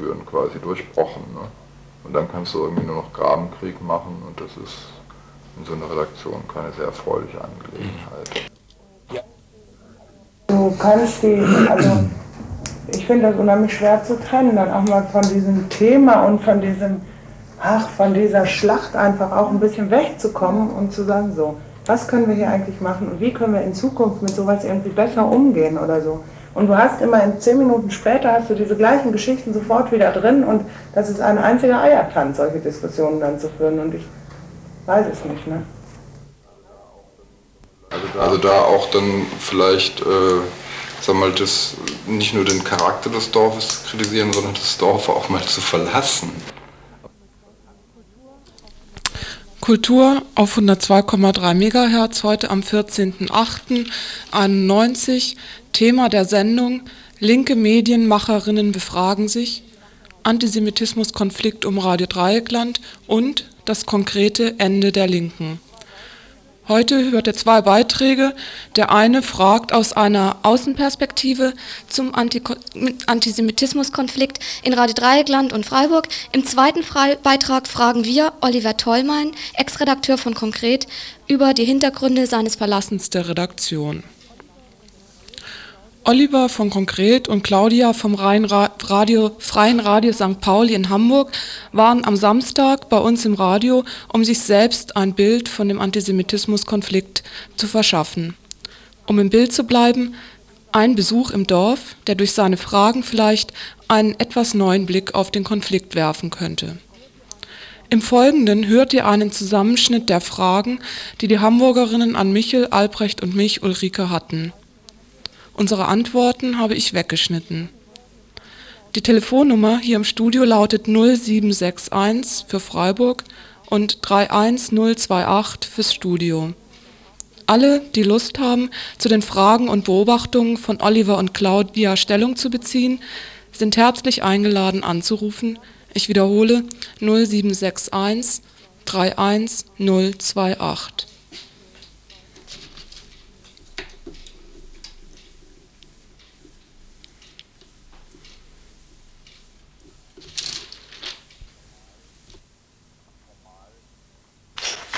führen, quasi durchbrochen. Ne? Und dann kannst du irgendwie nur noch Grabenkrieg machen und das ist in so einer Redaktion keine sehr erfreuliche Angelegenheit. Du kannst die, also ich finde das unheimlich schwer zu trennen, dann auch mal von diesem Thema und von diesem, ach, von dieser Schlacht einfach auch ein bisschen wegzukommen und zu sagen, so, was können wir hier eigentlich machen und wie können wir in Zukunft mit sowas irgendwie besser umgehen oder so. Und du hast immer in zehn Minuten später hast du diese gleichen Geschichten sofort wieder drin und das ist ein einziger Eiertanz, solche Diskussionen dann zu führen und ich weiß es nicht, ne? Also da auch dann vielleicht, äh, sag mal, das, nicht nur den Charakter des Dorfes kritisieren, sondern das Dorf auch mal zu verlassen. Kultur auf 102,3 MHz heute am 14.08.91. Thema der Sendung Linke Medienmacherinnen befragen sich, Antisemitismuskonflikt um Radio Dreieckland und das konkrete Ende der Linken. Heute hört ihr zwei Beiträge. Der eine fragt aus einer Außenperspektive zum Antisemitismuskonflikt in Radio Dreieckland und Freiburg. Im zweiten Fre Beitrag fragen wir Oliver Tollmein, Ex-Redakteur von Konkret, über die Hintergründe seines Verlassens der Redaktion. Oliver von Konkret und Claudia vom Radio, Freien Radio St. Pauli in Hamburg waren am Samstag bei uns im Radio, um sich selbst ein Bild von dem Antisemitismuskonflikt zu verschaffen. Um im Bild zu bleiben, ein Besuch im Dorf, der durch seine Fragen vielleicht einen etwas neuen Blick auf den Konflikt werfen könnte. Im Folgenden hört ihr einen Zusammenschnitt der Fragen, die die Hamburgerinnen an Michel, Albrecht und mich, Ulrike, hatten. Unsere Antworten habe ich weggeschnitten. Die Telefonnummer hier im Studio lautet 0761 für Freiburg und 31028 fürs Studio. Alle, die Lust haben, zu den Fragen und Beobachtungen von Oliver und Claudia Stellung zu beziehen, sind herzlich eingeladen anzurufen. Ich wiederhole 0761 31028.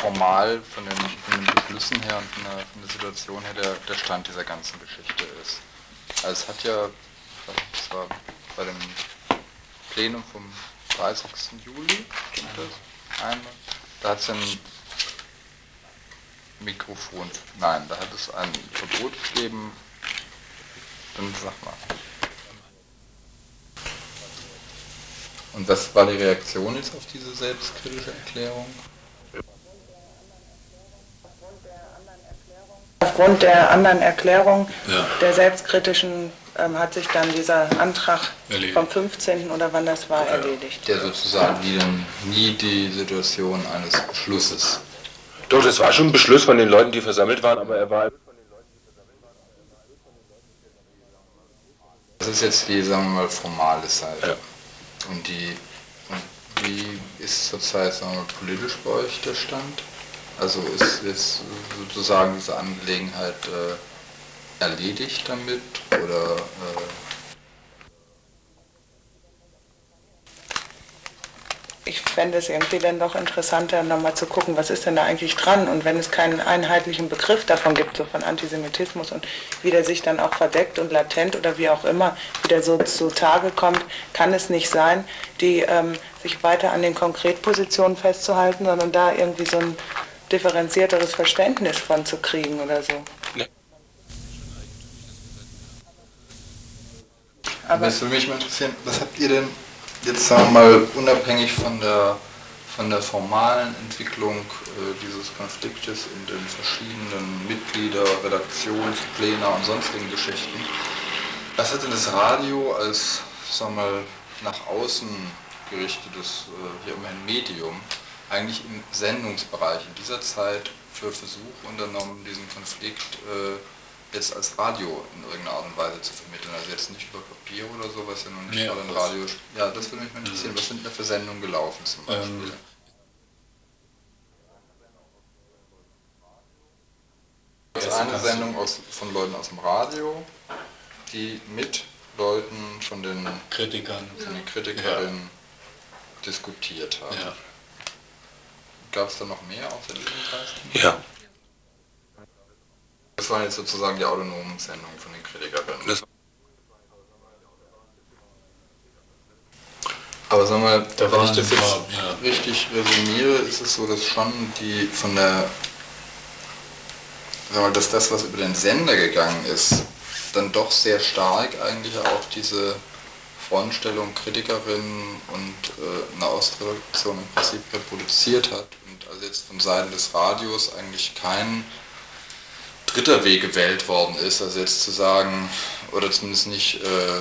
formal von den, von den Beschlüssen her und von der, von der Situation her der, der, Stand dieser ganzen Geschichte ist. Also es hat ja, das war bei dem Plenum vom 30. Juli, das einmal, da hat es ein Mikrofon, nein, da hat es ein Verbot gegeben, dann sag mal. Und was war die Reaktion jetzt auf diese selbstkritische Erklärung? Aufgrund der anderen Erklärung ja. der selbstkritischen ähm, hat sich dann dieser Antrag erledigt. vom 15. oder wann das war, ja. erledigt. Der sozusagen nie, nie die Situation eines Beschlusses. Doch, das war schon ein Beschluss von den Leuten, die versammelt waren, aber er war. Das ist jetzt die, sagen wir mal, formale Seite. Ja. Und die, und wie ist zurzeit, sagen wir mal, politisch bei euch der Stand? Also ist jetzt sozusagen diese Angelegenheit äh, erledigt damit oder äh? Ich fände es irgendwie dann doch interessanter, nochmal zu gucken, was ist denn da eigentlich dran? Und wenn es keinen einheitlichen Begriff davon gibt, so von Antisemitismus und wie der sich dann auch verdeckt und latent oder wie auch immer wieder so zutage kommt, kann es nicht sein, die ähm, sich weiter an den Konkretpositionen festzuhalten, sondern da irgendwie so ein differenzierteres Verständnis von zu kriegen oder so. Nee. Aber es würde mich mal interessieren, was habt ihr denn jetzt sagen wir mal unabhängig von der von der formalen Entwicklung äh, dieses Konfliktes in den verschiedenen Mitglieder, Redaktionspläne und sonstigen Geschichten. Was hat denn das Radio als, sagen wir mal, nach außen gerichtetes, äh, hier immerhin Medium, eigentlich im Sendungsbereich in dieser Zeit für Versuche unternommen, diesen Konflikt äh, jetzt als Radio in irgendeiner Art und Weise zu vermitteln. Also jetzt nicht über Papier oder so, was ja noch nicht nee, ein Radio. Ja, das würde mich mal interessieren. Was sind da für Sendungen gelaufen zum Beispiel? Ähm, das ist eine Sendung aus, von Leuten aus dem Radio, die mit Leuten, von den, Kritikern. von den Kritikerinnen diskutiert haben. Ja. Gab es da noch mehr außer diesen Kreisen? Ja. Das waren jetzt sozusagen die autonomen Sendungen von den Kritikerinnen. Das- Aber sag mal, Da wenn ich das jetzt paar, ja. richtig resümiere, ist es so, dass schon die von der, sag mal, dass das, was über den Sender gegangen ist, dann doch sehr stark eigentlich auch diese Frontstellung Kritikerinnen und äh, eine Ausreduktion im Prinzip reproduziert hat. Jetzt von Seiten des Radios eigentlich kein dritter Weg gewählt worden ist, also jetzt zu sagen, oder zumindest nicht, äh, äh,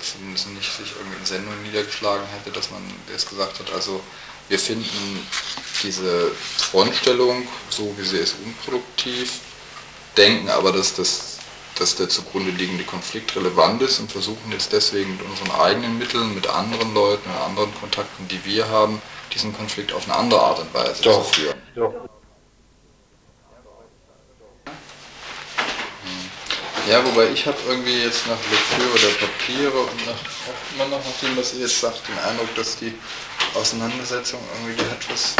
zumindest nicht sich irgendwie in Sendungen niedergeschlagen hätte, dass man jetzt gesagt hat, also wir finden diese Frontstellung, so wie sie ist, unproduktiv, denken aber, dass, das, dass der zugrunde liegende Konflikt relevant ist und versuchen jetzt deswegen mit unseren eigenen Mitteln, mit anderen Leuten, mit anderen Kontakten, die wir haben, diesen Konflikt auf eine andere Art und Weise Doch. zu führen. Ja, wobei ich habe irgendwie jetzt nach Lektüre der Papiere und nach, auch immer noch nach dem, was ihr jetzt sagt, den Eindruck, dass die Auseinandersetzung irgendwie, die hat was,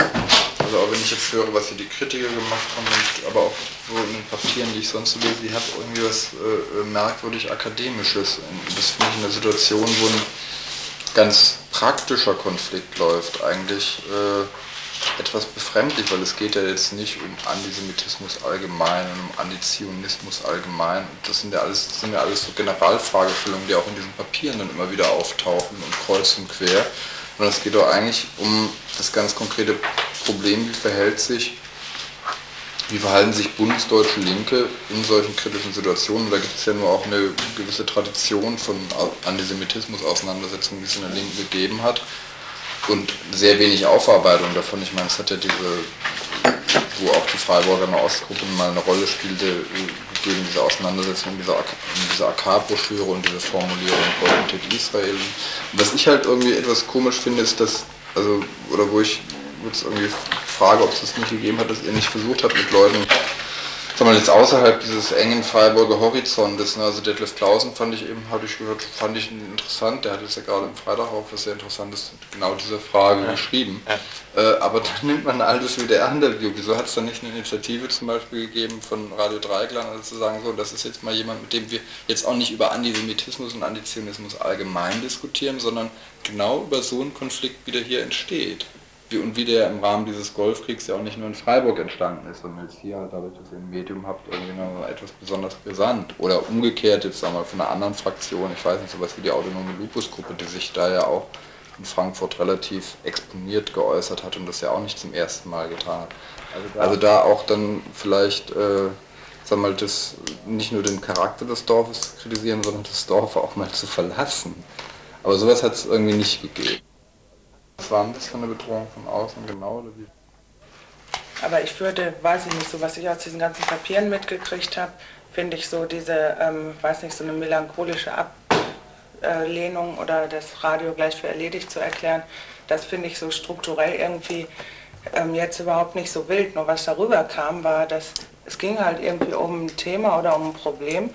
also auch wenn ich jetzt höre, was hier die Kritiker gemacht haben, und, aber auch so in den Papieren, die ich sonst so lese, die hat irgendwie was äh, merkwürdig Akademisches. Das finde ich in der Situation, wo ein ganz praktischer Konflikt läuft, eigentlich äh, etwas befremdlich, weil es geht ja jetzt nicht um Antisemitismus allgemein und um Antizionismus allgemein. Das sind ja alles, das sind ja alles so Generalfragestellungen, die auch in diesen Papieren dann immer wieder auftauchen und kreuz und quer. Und es geht doch eigentlich um das ganz konkrete Problem, wie verhält sich, wie verhalten sich bundesdeutsche Linke in solchen kritischen Situationen. Da gibt es ja nur auch eine gewisse Tradition von Antisemitismus-Auseinandersetzungen, die es in der Linken gegeben hat und sehr wenig Aufarbeitung davon. Ich meine, es hat ja diese, wo auch die Freiburger Ostgruppe mal eine Rolle spielte, gegen diese Auseinandersetzung, diese, AK diese AK-Broschüre und diese Formulierung Oriented Israel. Und was ich halt irgendwie etwas komisch finde, ist, dass, also, oder wo ich jetzt irgendwie frage, ob es das nicht gegeben hat, dass ihr nicht versucht habt, mit Leuten sag mal, jetzt außerhalb dieses engen Freiburger Horizontes, ne, also Detlef Klausen fand ich eben, hatte ich gehört, fand ich interessant, der hat jetzt ja gerade im Freitag auch was sehr Interessantes genau dieser Frage Ja. geschrieben. Ja. Äh, aber dann nimmt man ein altes WDR-Interview. Wieso hat es dann nicht eine Initiative zum Beispiel gegeben von Radio Dreieckland, also zu sagen, so, das ist jetzt mal jemand, mit dem wir jetzt auch nicht über Antisemitismus und Antizionismus allgemein diskutieren, sondern genau über so einen Konflikt, wie der hier entsteht. Und wie der im Rahmen dieses Golfkriegs ja auch nicht nur in Freiburg entstanden ist, sondern jetzt hier halt dadurch, dass ihr ein Medium habt, irgendwie noch etwas besonders brisant. Oder umgekehrt jetzt sagen wir mal von einer anderen Fraktion, ich weiß nicht, sowas wie die autonome Lupus-Gruppe, die sich da ja auch in Frankfurt relativ exponiert geäußert hat und das ja auch nicht zum ersten Mal getan hat. Also da auch dann vielleicht, äh, sag mal, das, nicht nur den Charakter des Dorfes zu kritisieren, sondern das Dorf auch mal zu verlassen. Aber sowas hat es irgendwie nicht gegeben. Was war denn das für eine Bedrohung von außen genau? Oder wie? Aber ich würde, weiß ich nicht, so was ich aus diesen ganzen Papieren mitgekriegt habe, finde ich so diese, ähm, weiß nicht, so eine melancholische Ablehnung oder das Radio gleich für erledigt zu erklären, das finde ich so strukturell irgendwie ähm, jetzt überhaupt nicht so wild. Nur was darüber kam, war, dass es ging halt irgendwie um ein Thema oder um ein Problem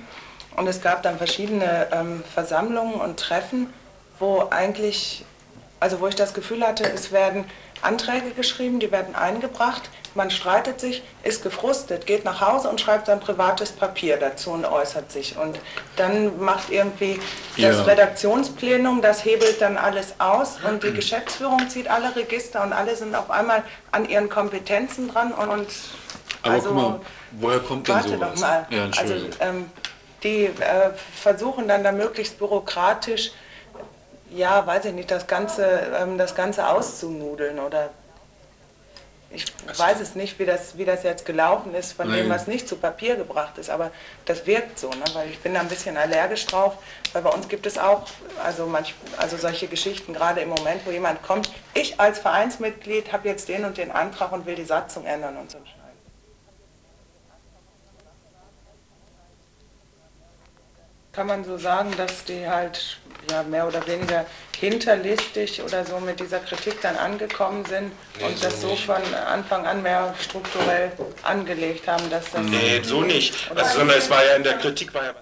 und es gab dann verschiedene ähm, Versammlungen und Treffen, wo eigentlich also wo ich das Gefühl hatte, es werden Anträge geschrieben, die werden eingebracht, man streitet sich, ist gefrustet, geht nach Hause und schreibt sein privates Papier dazu und äußert sich. Und dann macht irgendwie das Ja. Redaktionsplenum, das hebelt dann alles aus und die Geschäftsführung zieht alle Register und alle sind auf einmal an ihren Kompetenzen dran und, und Aber also, guck mal, woher kommt denn Warte sowas? doch mal. Ja, also ähm, die äh, versuchen dann da möglichst bürokratisch, ja, weiß ich nicht, das Ganze, ähm, das Ganze auszunudeln oder ich weiß es nicht, wie das, wie das jetzt gelaufen ist von dem, Nee. was nicht zu Papier gebracht ist, aber das wirkt so, ne? weil ich bin da ein bisschen allergisch drauf, weil bei uns gibt es auch also, manch, also solche Geschichten, gerade im Moment, wo jemand kommt, ich als Vereinsmitglied habe jetzt den und den Antrag und will die Satzung ändern und so. Kann man so sagen, dass die halt ja, mehr oder weniger hinterlistig oder so mit dieser Kritik dann angekommen sind Nee, und so das so nicht. von Anfang an mehr strukturell angelegt haben, dass das... Nee, so nicht. Also, sondern es war ja in der Kritik war ja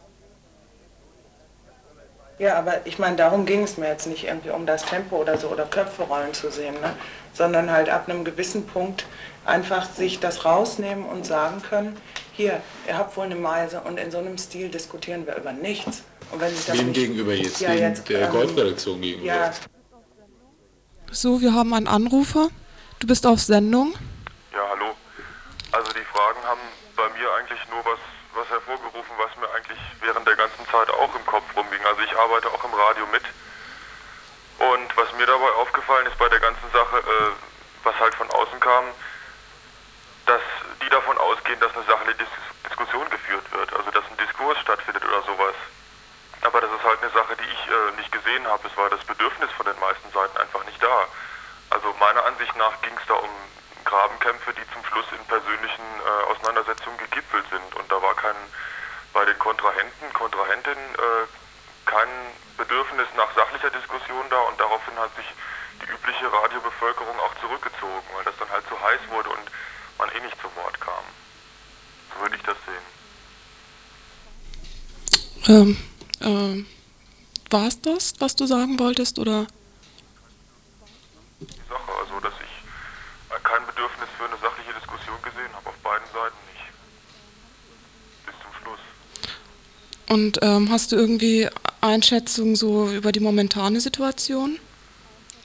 Ja, aber ich meine, darum ging es mir jetzt nicht irgendwie um das Tempo oder so oder Köpfe rollen zu sehen, ne? sondern halt ab einem gewissen Punkt einfach sich das rausnehmen und sagen können, hier, ihr habt wohl eine Meise und in so einem Stil diskutieren wir über nichts. Und wenn sich das Wem nicht, gegenüber jetzt? Ja, jetzt, der ähm, Golfredaktion gegenüber? Ja, So, wir haben einen Anrufer. Du bist auf Sendung. Ja, hallo. Also die Fragen haben bei mir eigentlich nur was, was hervorgerufen, was mir eigentlich während der ganzen Zeit auch im Kopf rumging. Also ich arbeite auch im Radio mit. Und was mir dabei aufgefallen ist bei der ganzen Sache, äh, was halt von außen kam, dass die davon ausgehen, dass eine sachliche Dis Diskussion geführt wird, also dass ein Diskurs stattfindet oder sowas. Aber das ist halt eine Sache, die ich äh, nicht gesehen habe. Es war das Bedürfnis von den meisten Seiten einfach nicht da. Also meiner Ansicht nach ging es da um Grabenkämpfe, die zum Schluss in persönlichen äh, Auseinandersetzungen gegipfelt sind. Und da war kein bei den Kontrahenten, Kontrahentinnen äh, kein Bedürfnis nach sachlicher Diskussion da und daraufhin hat sich die übliche Radiobevölkerung auch zurückgezogen, weil das dann halt zu heiß wurde und man eh nicht zu Wort kam. So würde ich das sehen. Ähm, ähm, war es das, was du sagen wolltest, oder? Die Sache, also dass ich äh, kein Bedürfnis für eine sachliche Diskussion gesehen habe, auf beiden Seiten nicht. Bis zum Schluss. Und ähm, hast du irgendwie Einschätzungen so über die momentane Situation?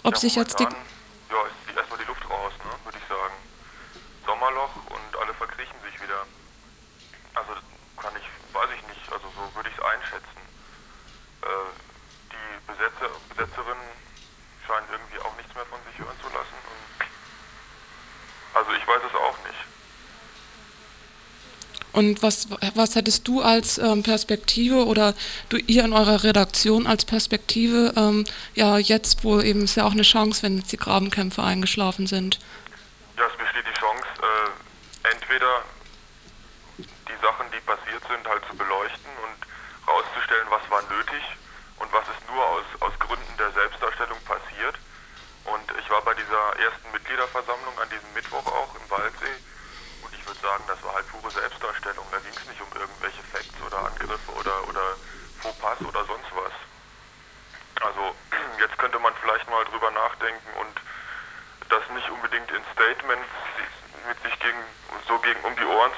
Ob Ja, sich jetzt die... momentan, Ja, ist die, erstmal die Luft raus, ne, würde ich sagen. Sommerloch und alle verkriechen sich wieder. Also das kann ich, weiß ich nicht, also so würde ich es einschätzen. Äh, die Besetzer, Besetzerinnen scheinen irgendwie auch nichts mehr von sich hören zu lassen. Und also ich weiß es auch nicht. Und was, was hättest du als ähm, Perspektive oder du ihr in eurer Redaktion als Perspektive, ähm, ja jetzt, wo eben ist ja auch eine Chance, wenn jetzt die Grabenkämpfe eingeschlafen sind? Ja, es besteht die Chance, äh, entweder die Sachen, die passiert sind, halt zu beleuchten und rauszustellen, was war nötig und was ist nur aus, aus Gründen der Selbstdarstellung passiert. Und ich war bei dieser ersten Mitgliederversammlung an diesem Mittwoch auch im Waldsee und ich würde sagen, das war halt pure Selbstdarstellung. Da ging es nicht um irgendwelche Facts oder Angriffe oder, oder Fauxpas oder sonst was. Also jetzt könnte man vielleicht mal drüber nachdenken und das nicht unbedingt in Statements mit sich gegen so gegen um die Ohren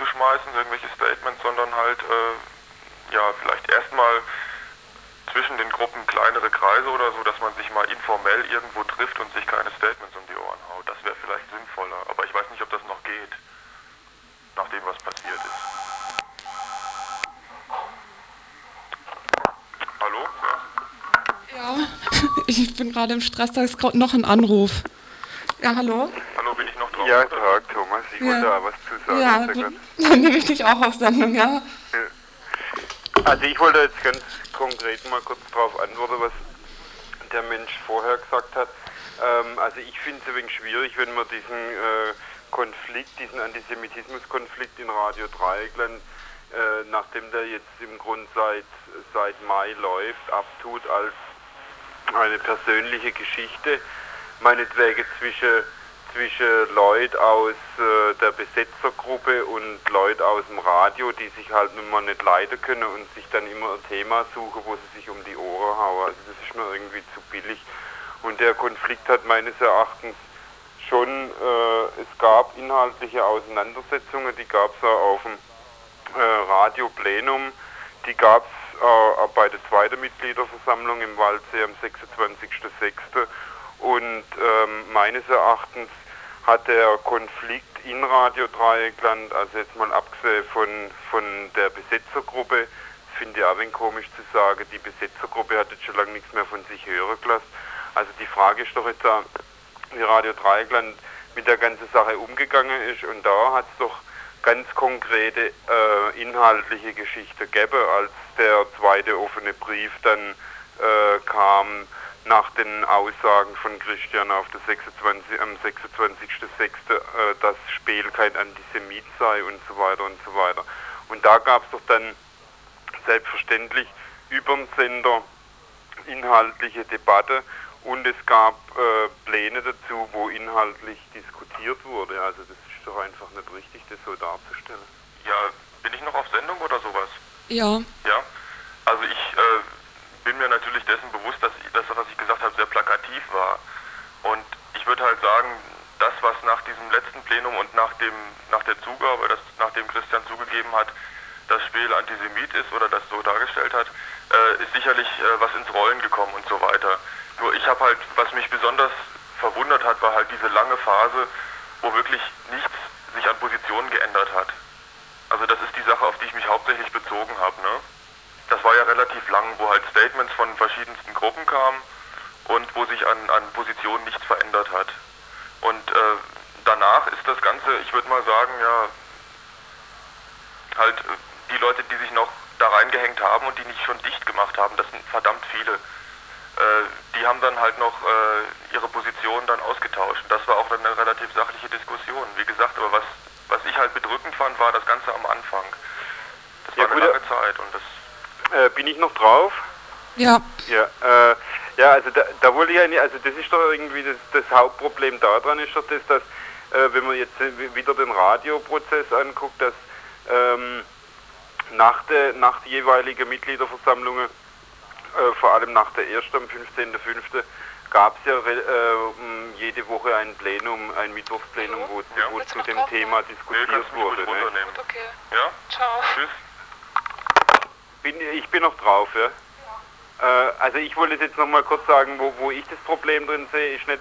schmeißen, irgendwelche Statements, sondern halt äh, ja vielleicht erstmal zwischen den Gruppen kleinere Kreise oder so, dass man sich mal informell irgendwo trifft und sich keine Statements um die Ohren haut. Das wäre vielleicht sinnvoller, aber ich weiß nicht, ob das noch geht, nach dem was passiert ist. Hallo? Ja. Ja, ich bin gerade im Stress, da ist gerade noch ein Anruf. Ja, hallo? Drauf? Ja? Tag, Thomas. Ich Ja. wollte da was zu sagen. Ja, dann, nehme ich dich auch auf Sendung, ja? Also ich wollte jetzt ganz konkret mal kurz darauf antworten, was der Mensch vorher gesagt hat. Ähm, also ich finde es ein wenig schwierig, wenn man diesen äh, Konflikt, diesen Antisemitismuskonflikt in Radio Dreieckland, äh, nachdem der jetzt im Grund seit, seit Mai läuft, abtut als eine persönliche Geschichte, meinetwegen zwischen, zwischen Leuten aus äh, der Besetzergruppe und Leuten aus dem Radio, die sich halt nun mal nicht leiden können und sich dann immer ein Thema suchen, wo sie sich um die Ohren hauen. Also das ist mir irgendwie zu billig. Und der Konflikt hat meines Erachtens schon, äh, es gab inhaltliche Auseinandersetzungen, die gab es auch auf dem äh, Radioplenum, die gab es äh, bei der zweiten Mitgliederversammlung im Waldsee am 26.06. Und ähm, meines Erachtens hat der Konflikt in Radio Dreieckland, also jetzt mal abgesehen von, von der Besetzergruppe, finde ich auch ein komisch zu sagen, die Besetzergruppe hat jetzt schon lange nichts mehr von sich hören gelassen. Also die Frage ist doch jetzt, da, wie Radio Dreieckland mit der ganzen Sache umgegangen ist und da hat es doch ganz konkrete äh, inhaltliche Geschichte gegeben, als der zweite offene Brief dann äh, kam nach den Aussagen von Christian auf der 26, am 26.06., äh, dass Spiel kein Antisemit sei und so weiter und so weiter. Und da gab es doch dann selbstverständlich über den Sender inhaltliche Debatte und es gab äh, Pläne dazu, wo inhaltlich diskutiert wurde. Also das ist doch einfach nicht richtig, das so darzustellen. Ja, bin ich noch auf Sendung oder sowas? Ja. Ja, also ich äh, bin mir natürlich dessen bewusst, dass das, was ich gesagt habe, sehr plakativ war. Und ich würde halt sagen, das, was nach diesem letzten Plenum und nach, dem, nach der Zugabe, das, nachdem Christian zugegeben hat, das Spiel Antisemit ist oder das so dargestellt hat, äh, ist sicherlich äh, was ins Rollen gekommen und so weiter. Nur ich habe halt, was mich besonders verwundert hat, war halt diese lange Phase, wo wirklich nichts sich an Positionen geändert hat. Also das ist die Sache, auf die ich mich hauptsächlich bezogen habe. Ne? Das war ja relativ lang, wo halt Statements von verschiedensten Gruppen kamen und wo sich an, an Positionen nichts verändert hat. Und äh, danach ist das Ganze, ich würde mal sagen, ja, halt äh, die Leute, die sich noch da reingehängt haben und die nicht schon dicht gemacht haben, das sind verdammt viele. Äh, die haben dann halt noch äh, ihre Position dann ausgetauscht. Das war auch dann eine relativ sachliche Diskussion. Wie gesagt, aber was, was ich halt bedrückend fand, war das Ganze am Anfang. Das Ja, war eine gut, lange Zeit und das Äh, bin ich noch drauf? Ja, Ja, äh, ja also da, da wollte ich ja nicht, also das ist doch irgendwie das, das Hauptproblem daran ist doch das, dass äh, wenn man jetzt äh, wieder den Radioprozess anguckt, dass ähm, nach der nach der jeweiligen Mitgliederversammlungen, äh, vor allem nach der ersten am 15.05. gab es ja re- äh, jede Woche ein Plenum, ein Mittwochsplenum, wo, Ja. wo zu dem Thema nee, diskutiert mich wurde. Ne? Okay, Ja? ciao. Tschüss. Bin, ich bin noch drauf, ja. Äh, also ich wollte jetzt noch mal kurz sagen, wo, wo ich das Problem drin sehe, ist nicht,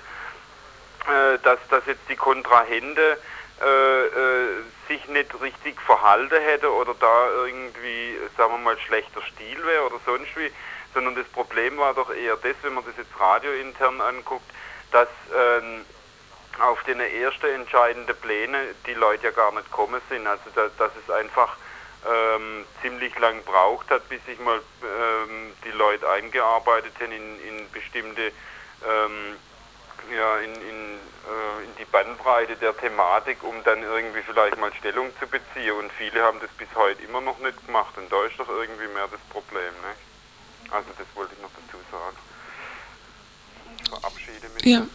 äh, dass, dass jetzt die Kontrahente äh, sich nicht richtig verhalten hätte oder da irgendwie, sagen wir mal, schlechter Stil wäre oder sonst wie, sondern das Problem war doch eher das, wenn man das jetzt radiointern anguckt, dass ähm, auf den ersten entscheidenden Pläne die Leute ja gar nicht kommen sind. Also da, dass es einfach ähm, ziemlich lang braucht hat, bis sich mal ähm, die Leute eingearbeitet haben in, in bestimmte ähm, ja, in, in, äh, in die Bandbreite der Thematik, um dann irgendwie vielleicht mal Stellung zu beziehen. Und viele haben das bis heute immer noch nicht gemacht. Und da ist doch irgendwie mehr das Problem. Ne? Also das wollte ich noch dazu sagen. Ich verabschiede mich. ja.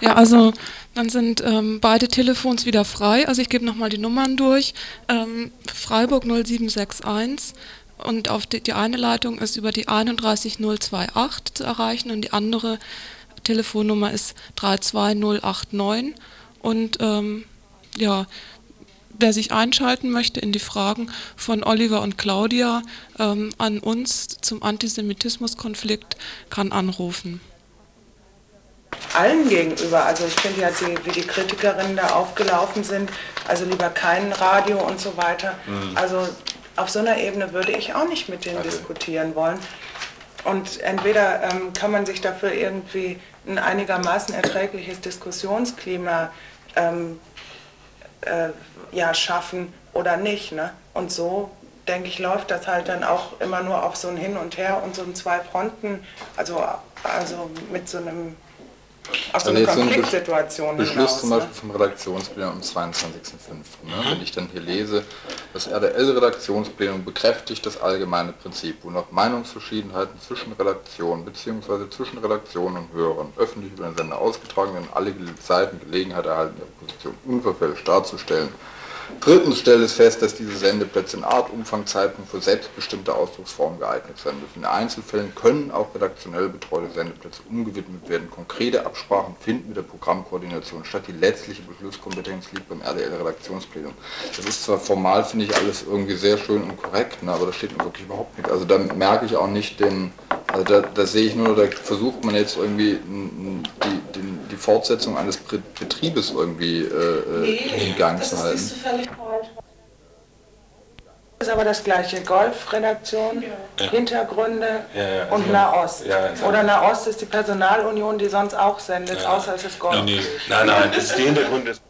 Ja, also dann sind ähm, beide Telefons wieder frei. Also ich gebe nochmal die Nummern durch. Ähm, Freiburg 0761 und auf die, die eine Leitung ist über die 31028 zu erreichen und die andere Telefonnummer ist 32089 und ähm, ja, wer sich einschalten möchte in die Fragen von Oliver und Claudia ähm, an uns zum Antisemitismuskonflikt, kann anrufen. Allen gegenüber. Also ich finde ja, die, wie die Kritikerinnen da aufgelaufen sind, also lieber kein Radio und so weiter. Also auf so einer Ebene würde ich auch nicht mit denen diskutieren wollen. Und entweder ähm, kann man sich dafür irgendwie ein einigermaßen erträgliches Diskussionsklima ähm, äh, ja, schaffen oder nicht. Ne? Und so, denke ich, läuft das halt dann auch immer nur auf so ein Hin und Her und so ein zwei Fronten, also, also mit so einem auf so Also eine Konfliktsituation Beschluss hinaus. zum ne? Beispiel vom Redaktionsplenum am 22.05. Ne? Wenn ich dann hier lese, das RDL-Redaktionsplenum bekräftigt das allgemeine Prinzip, wonach Meinungsverschiedenheiten zwischen Redaktionen bzw. zwischen Redaktionen und Hörern öffentlich über den Sender ausgetragen werden, alle Seiten Gelegenheit erhalten, ihre Position unverfälscht darzustellen. Drittens stellt es fest, dass diese Sendeplätze in Art, Umfang, Zeitpunkt für selbstbestimmte Ausdrucksformen geeignet sein dürfen. In Einzelfällen können auch redaktionell betreute Sendeplätze umgewidmet werden. Konkrete Absprachen finden mit der Programmkoordination statt. Die letztliche Beschlusskompetenz liegt beim RDL-Redaktionsplenum. Das ist zwar formal, finde ich, alles irgendwie sehr schön und korrekt, ne, aber das steht mir wirklich überhaupt nicht. Also da merke ich auch nicht den, also da, da sehe ich nur, da versucht man jetzt irgendwie n- n- die, den, die Fortsetzung eines Betriebes irgendwie äh, äh, in Gang zu halten. Das ist aber das gleiche. Golf-Redaktion, Hintergründe Ja, ja, und also- Nahost. ja, also- Oder Nahost ist die Personalunion, die sonst auch sendet, außer es ist Golf. Nee, nee. Nein, nein, das ist der Hintergrund. Ist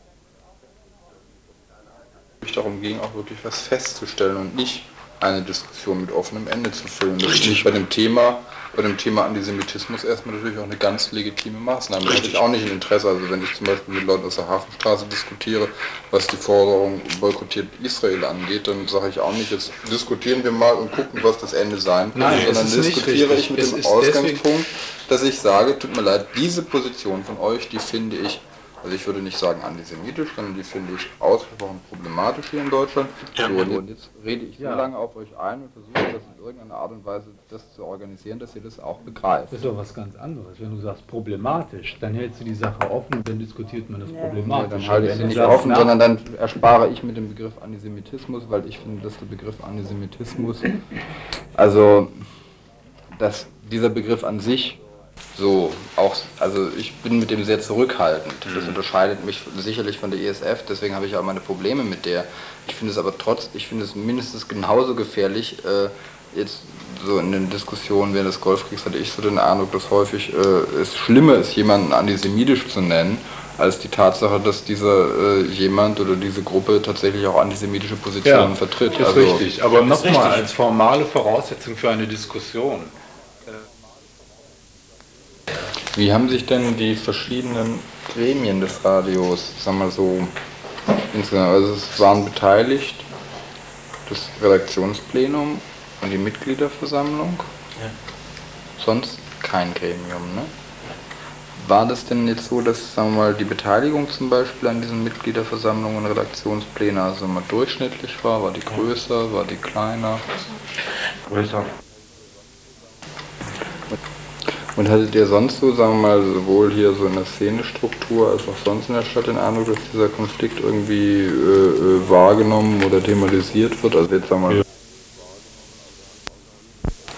wirklich darum ging, auch wirklich was festzustellen und nicht eine Diskussion mit offenem Ende zu füllen. Das Richtig. ist bei dem Thema, bei dem Thema Antisemitismus erstmal natürlich auch eine ganz legitime Maßnahme. Da hätte ich auch nicht ein Interesse. Also wenn ich zum Beispiel mit Leuten aus der Hafenstraße diskutiere, was die Forderung boykottiert Israel angeht, dann sage ich auch nicht, jetzt diskutieren wir mal und gucken, was das Ende sein kann, Nein, sondern diskutiere ich mit Es dem Ausgangspunkt, dass ich sage, tut mir leid, diese Position von euch, die finde ich Also ich würde nicht sagen antisemitisch, sondern die finde ich ausgesprochen problematisch hier in Deutschland. So, und jetzt rede ich so lange auf euch ein und versuche das in irgendeiner Art und Weise das zu organisieren, dass ihr das auch begreift. Das ist doch was ganz anderes. Wenn du sagst problematisch, dann hältst du die Sache offen und dann diskutiert man das Ja, problematisch. dann halte ich sie nicht offen, na, sondern dann erspare ich mit dem Begriff Antisemitismus, weil ich finde, dass der Begriff Antisemitismus, also dass dieser Begriff an sich so auch, also ich bin mit dem sehr zurückhaltend. Das unterscheidet mich sicherlich von der ESF, deswegen habe ich auch meine Probleme mit der. Ich finde es aber trotz, ich finde es mindestens genauso gefährlich, äh, jetzt so in den Diskussionen während des Golfkriegs hatte ich so den Eindruck, dass häufig äh, es schlimmer ist, jemanden antisemitisch zu nennen, als die Tatsache, dass dieser äh, jemand oder diese Gruppe tatsächlich auch antisemitische Positionen vertritt. Ist Also- richtig, aber nochmal als formale Voraussetzung für eine Diskussion. Wie haben sich denn die verschiedenen Gremien des Radios, sagen wir so, insgesamt, also es waren beteiligt das Redaktionsplenum und die Mitgliederversammlung? Sonst kein Gremium, ne? War das denn jetzt so, dass, sagen wir mal, die Beteiligung zum Beispiel an diesen Mitgliederversammlungen und Redaktionsplänen also mal durchschnittlich war? War die größer, war die kleiner? Größer. Und hattet ihr sonst so, sagen wir mal, sowohl hier so in der Szenestruktur als auch sonst in der Stadt den Eindruck, dass dieser Konflikt irgendwie äh, äh, wahrgenommen oder thematisiert wird? Also jetzt sagen wir mal,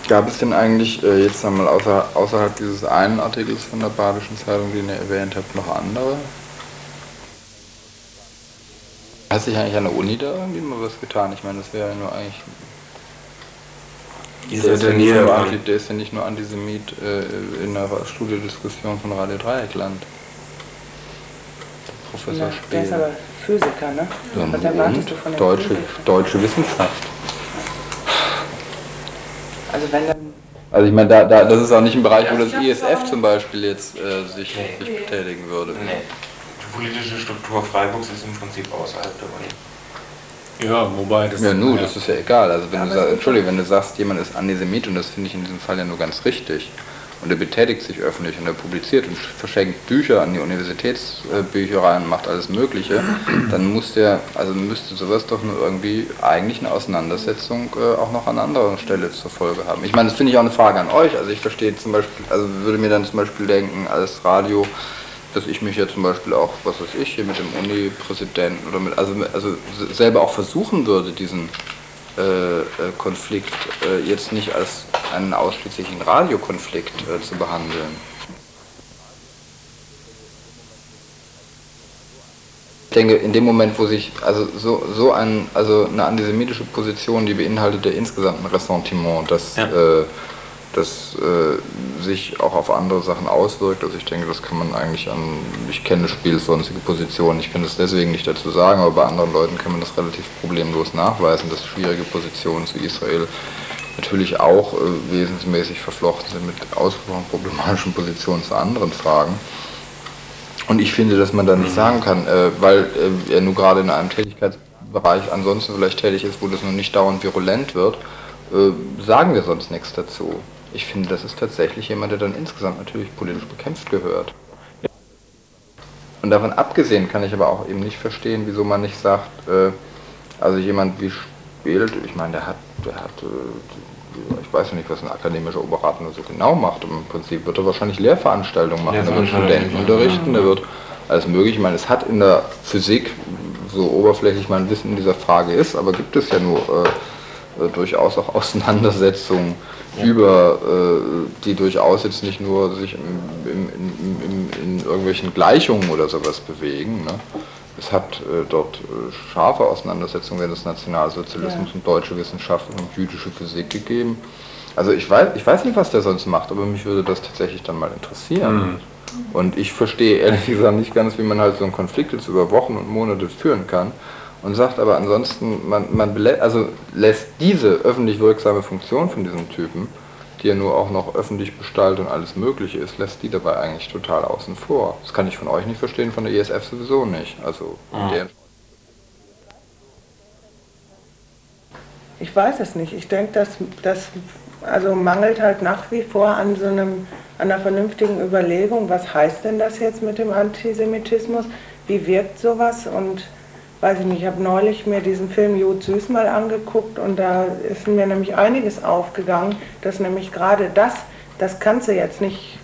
gab es denn eigentlich äh, jetzt sagen wir mal außer, außerhalb dieses einen Artikels von der Badischen Zeitung, den ihr erwähnt habt, noch andere? Hat sich eigentlich an der Uni da irgendwie mal was getan? Ich meine, das wäre ja nur eigentlich Ihr der, ja ja nur dran. Anti, der ist ja nicht nur Antisemit äh, in der Studiodiskussion von Radio Dreieckland. Der Professor Na, der ist aber Physiker, ne? Ja, Was erwartest du von dem deutsche, Physiker? deutsche Wissenschaft. Also wenn dann Also ich meine, da, da, das ist auch nicht ein Bereich, wo das ISF zum Beispiel jetzt äh, sich, sich betätigen würde. Nee. Die politische Struktur Freiburgs ist im Prinzip außerhalb der Uni. Ja, wobei das. Ja, nu, das ist ja egal. Also wenn du sagst, Entschuldigung, wenn du sagst, jemand ist Antisemit und das finde ich in diesem Fall ja nur ganz richtig und er betätigt sich öffentlich und er publiziert und verschenkt Bücher an die Universitätsbüchereien und macht alles Mögliche, dann muss der, also müsste sowas doch nur irgendwie eigentlich eine Auseinandersetzung äh, auch noch an anderer Stelle zur Folge haben. Ich meine, das finde ich auch eine Frage an euch. Also ich verstehe zum Beispiel, also würde mir dann zum Beispiel denken, als Radio, dass ich mich ja zum Beispiel auch, was weiß ich, hier mit dem Uni-Präsidenten oder mit, also, also selber auch versuchen würde, diesen äh, äh, Konflikt äh, jetzt nicht als einen ausschließlichen Radiokonflikt äh, zu behandeln. Ich denke, in dem Moment, wo sich also so, so ein, also eine antisemitische Position, die beinhaltet ja insgesamt ein Ressentiment, das, äh, das äh, sich auch auf andere Sachen auswirkt. Also ich denke, das kann man eigentlich an, ich kenne sonstige Positionen, ich kann das deswegen nicht dazu sagen, aber bei anderen Leuten kann man das relativ problemlos nachweisen, dass schwierige Positionen zu Israel natürlich auch äh, wesensmäßig verflochten sind mit ausgesprochen problematischen Positionen zu anderen Fragen. Und ich finde, dass man da nicht sagen kann, äh, weil äh, er nur gerade in einem Tätigkeitsbereich ansonsten vielleicht tätig ist, wo das noch nicht dauernd virulent wird, äh, sagen wir sonst nichts dazu. Ich finde, das ist tatsächlich jemand, der dann insgesamt natürlich politisch bekämpft gehört. Und davon abgesehen kann ich aber auch eben nicht verstehen, wieso man nicht sagt, äh, also jemand wie Spielt, ich meine, der hat, der hat, äh, ich weiß nicht, was ein akademischer Oberrat nur so genau macht. Im Prinzip wird er wahrscheinlich Lehrveranstaltungen machen, er wird Studenten unterrichten, er wird alles mögliche. Ich meine, es hat in der Physik, so oberflächlich mein Wissen in dieser Frage ist, aber gibt es ja nur äh, äh, durchaus auch Auseinandersetzungen über, äh, die durchaus jetzt nicht nur sich im, im, im, im, in irgendwelchen Gleichungen oder sowas bewegen. Ne? Es hat äh, dort äh, scharfe Auseinandersetzungen während des Nationalsozialismus Ja. und deutsche Wissenschaften und jüdische Physik gegeben. Also ich weiß, ich weiß nicht, was der sonst macht, aber mich würde das tatsächlich dann mal interessieren. Und ich verstehe ehrlich gesagt nicht ganz, wie man halt so einen Konflikt jetzt über Wochen und Monate führen kann und sagt aber ansonsten, man, man also lässt diese öffentlich wirksame Funktion von diesem Typen, die ja nur auch noch öffentlich gestaltet und alles Mögliche ist, lässt die dabei eigentlich total außen vor. Das kann ich von euch nicht verstehen, von der ESF sowieso nicht. Also Ah. der Ich weiß es nicht. Ich denke, dass, dass also mangelt halt nach wie vor an so einem, an einer vernünftigen Überlegung, was heißt denn das jetzt mit dem Antisemitismus, wie wirkt sowas und weiß ich nicht, ich habe neulich mir diesen Film Jod Süß mal angeguckt und da ist mir nämlich einiges aufgegangen, dass nämlich gerade das, das kannst du jetzt nicht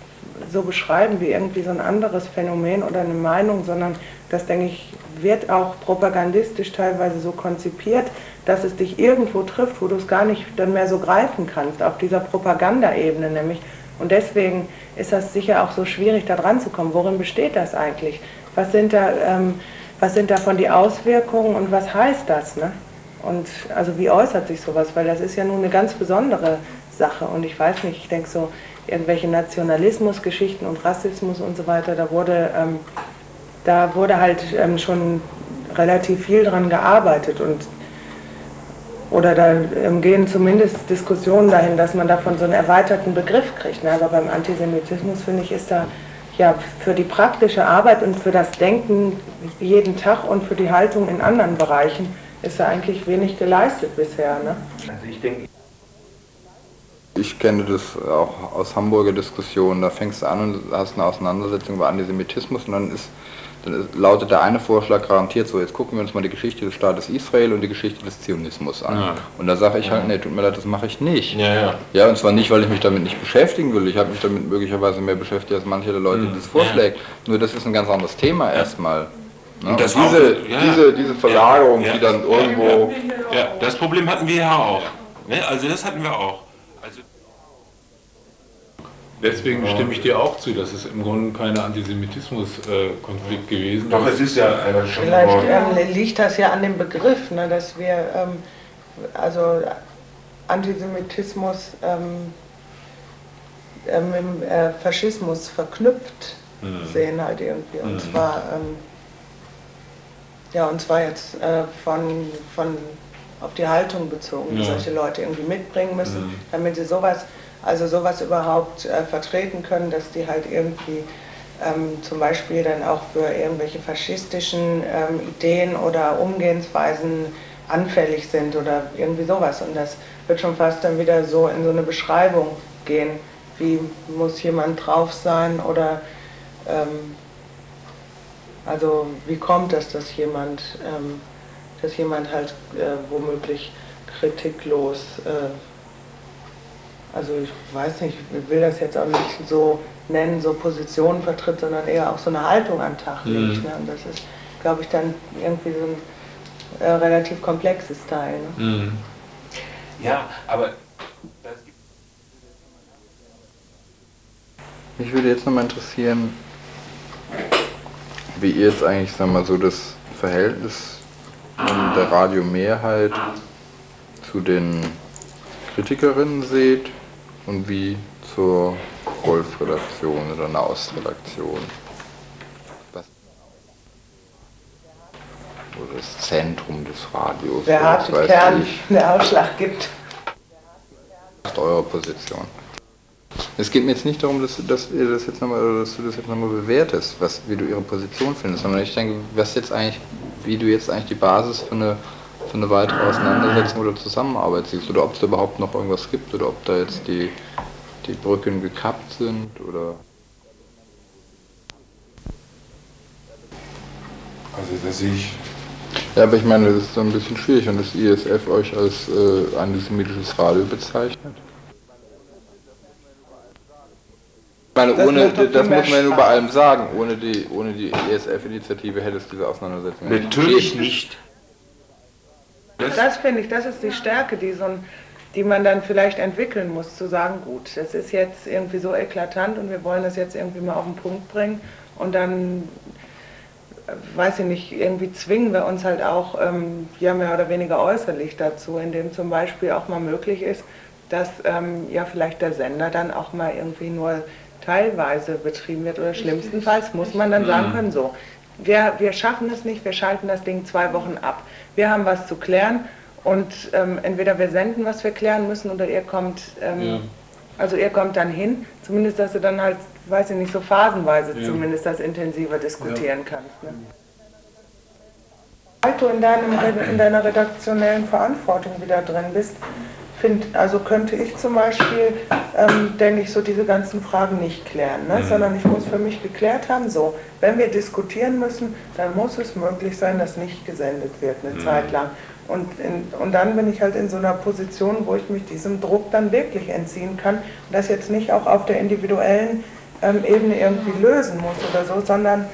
so beschreiben wie irgendwie so ein anderes Phänomen oder eine Meinung, sondern das, denke ich, wird auch propagandistisch teilweise so konzipiert, dass es dich irgendwo trifft, wo du es gar nicht dann mehr so greifen kannst, auf dieser Propagandaebene nämlich. Und deswegen ist das sicher auch so schwierig, da dran zu kommen. Worin besteht das eigentlich? Was sind da, ähm, was sind davon die Auswirkungen und was heißt das? Ne? Und also wie äußert sich sowas? Weil das ist ja nun eine ganz besondere Sache. Und ich weiß nicht, ich denke so, irgendwelche Nationalismusgeschichten und Rassismus und so weiter, da wurde, ähm, da wurde halt ähm, schon relativ viel dran gearbeitet und oder da ähm, gehen zumindest Diskussionen dahin, dass man davon so einen erweiterten Begriff kriegt. Ne? Aber beim Antisemitismus finde ich, ist da ja für die praktische Arbeit und für das Denken jeden Tag und für die Haltung in anderen Bereichen ist da eigentlich wenig geleistet bisher. Ne? Also ich denke, ich kenne das auch aus Hamburger Diskussionen. Da fängst du an und hast eine Auseinandersetzung über Antisemitismus und dann ist dann lautet der eine Vorschlag garantiert so, jetzt gucken wir uns mal die Geschichte des Staates Israel und die Geschichte des Zionismus an. Ja. Und da sage ich halt, nee, tut mir leid, das mache ich nicht. Ja, ja. ja, und zwar nicht, weil ich mich damit nicht beschäftigen will. Ich habe mich damit möglicherweise mehr beschäftigt als manche der Leute, die das vorschlägt. Nur das ist ein ganz anderes Thema erstmal. Ne? Und, und diese, auch, diese, diese Verlagerung, die dann irgendwo... Ja, das Problem hatten wir ja auch. Ne? Also das hatten wir auch. Deswegen stimme ich dir auch zu, dass es im Grunde kein Antisemitismus-Konflikt gewesen ist. Doch, es ist ja einer schon Vielleicht ähm, liegt das ja an dem Begriff, ne, dass wir ähm, also Antisemitismus ähm, äh, mit dem äh, Faschismus verknüpft mhm. sehen halt irgendwie. Und mhm. zwar ähm, ja, und zwar jetzt äh, von, von auf die Haltung bezogen, die solche Leute irgendwie mitbringen müssen, mhm. damit sie sowas also sowas überhaupt äh, vertreten können, dass die halt irgendwie ähm, zum Beispiel dann auch für irgendwelche faschistischen ähm, Ideen oder Umgehensweisen anfällig sind oder irgendwie sowas. Und das wird schon fast dann wieder so in so eine Beschreibung gehen, wie muss jemand drauf sein oder ähm, also wie kommt es, dass jemand, ähm, dass jemand halt äh, womöglich kritiklos äh, also ich weiß nicht, ich will das jetzt auch nicht so nennen, so Positionen vertritt, sondern eher auch so eine Haltung an den Tag mhm. legt. Ne? Und das ist, glaube ich, dann irgendwie so ein äh, relativ komplexes Teil. Ne? Mhm. Ja, aber Mich würde jetzt nochmal interessieren, wie ihr jetzt eigentlich, sagen wir mal, so das Verhältnis der Radiomehrheit zu den Kritikerinnen seht und wie zur Golf-Redaktion oder Naus-Redaktion. Oder das Zentrum des Radios. Der harte Kern, der Ausschlag gibt. Eure Position. Es geht mir jetzt nicht darum, dass, dass, ihr das jetzt nochmal, dass du das jetzt nochmal bewertest, was, wie du ihre Position findest, sondern ich denke, was jetzt eigentlich, wie du jetzt eigentlich die Basis für eine für eine weitere Auseinandersetzung oder Zusammenarbeit siehst oder ob es da überhaupt noch irgendwas gibt oder ob da jetzt die, die Brücken gekappt sind oder. Also da sehe ich. Ja, aber ich meine, das ist so ein bisschen schwierig, wenn das ISF euch als äh, antisemitisches Radio bezeichnet. Ich meine, das, ohne, das muss man ja nur bei allem sagen. Ohne die, ohne die ESF-Initiative hätte es diese Auseinandersetzung nicht. Natürlich nicht. Das, das finde ich, das ist die Stärke, die, so ein, die man dann vielleicht entwickeln muss, zu sagen, gut, das ist jetzt irgendwie so eklatant und wir wollen das jetzt irgendwie mal auf den Punkt bringen. Und dann, weiß ich nicht, irgendwie zwingen wir uns halt auch, ähm, ja mehr oder weniger äußerlich dazu, indem zum Beispiel auch mal möglich ist, dass ähm, ja vielleicht der Sender dann auch mal irgendwie nur teilweise betrieben wird oder schlimmstenfalls muss man dann sagen können, so, wir, wir schaffen es nicht, wir schalten das Ding zwei Wochen ab. Wir haben was zu klären und ähm, entweder wir senden, was wir klären müssen, oder ihr kommt, ähm, ja. also ihr kommt dann hin, zumindest, dass du dann halt, weiß ich nicht, so phasenweise ja. zumindest das intensiver diskutieren ja. kannst. Ne? Weil du in, deinem, in deiner redaktionellen Verantwortung wieder drin bist, find, also könnte ich zum Beispiel, ähm, denke ich, so diese ganzen Fragen nicht klären, ne? Mhm. sondern ich muss für mich geklärt haben, so, wenn wir diskutieren müssen, dann muss es möglich sein, dass nicht gesendet wird eine Mhm. Zeit lang. Und, in, und dann bin ich halt in so einer Position, wo ich mich diesem Druck dann wirklich entziehen kann und das jetzt nicht auch auf der individuellen ähm, Ebene irgendwie lösen muss oder so, sondern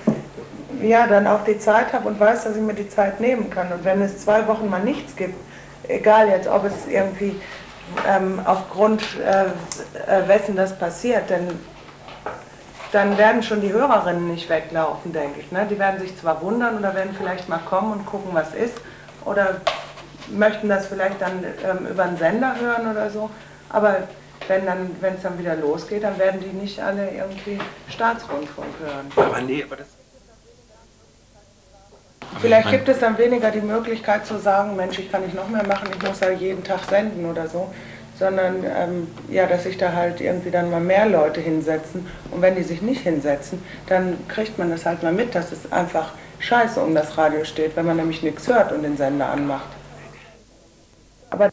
ja, dann auch die Zeit habe und weiß, dass ich mir die Zeit nehmen kann. Und wenn es zwei Wochen mal nichts gibt, egal jetzt, ob es irgendwie ähm, aufgrund äh, wessen das passiert, denn dann werden schon die Hörerinnen nicht weglaufen, denke ich. Ne? Die werden sich zwar wundern oder werden vielleicht mal kommen und gucken, was ist, oder möchten das vielleicht dann ähm, über einen Sender hören oder so, aber wenn dann, es dann wieder losgeht, dann werden die nicht alle irgendwie Staatsrundfunk hören. Aber nee, aber das. Vielleicht gibt es dann weniger die Möglichkeit zu sagen, Mensch, ich kann nicht noch mehr machen, ich muss ja jeden Tag senden oder so, sondern ähm, ja, dass sich da halt irgendwie dann mal mehr Leute hinsetzen und wenn die sich nicht hinsetzen, dann kriegt man das halt mal mit, dass es einfach scheiße um das Radio steht, wenn man nämlich nichts hört und den Sender anmacht. Aber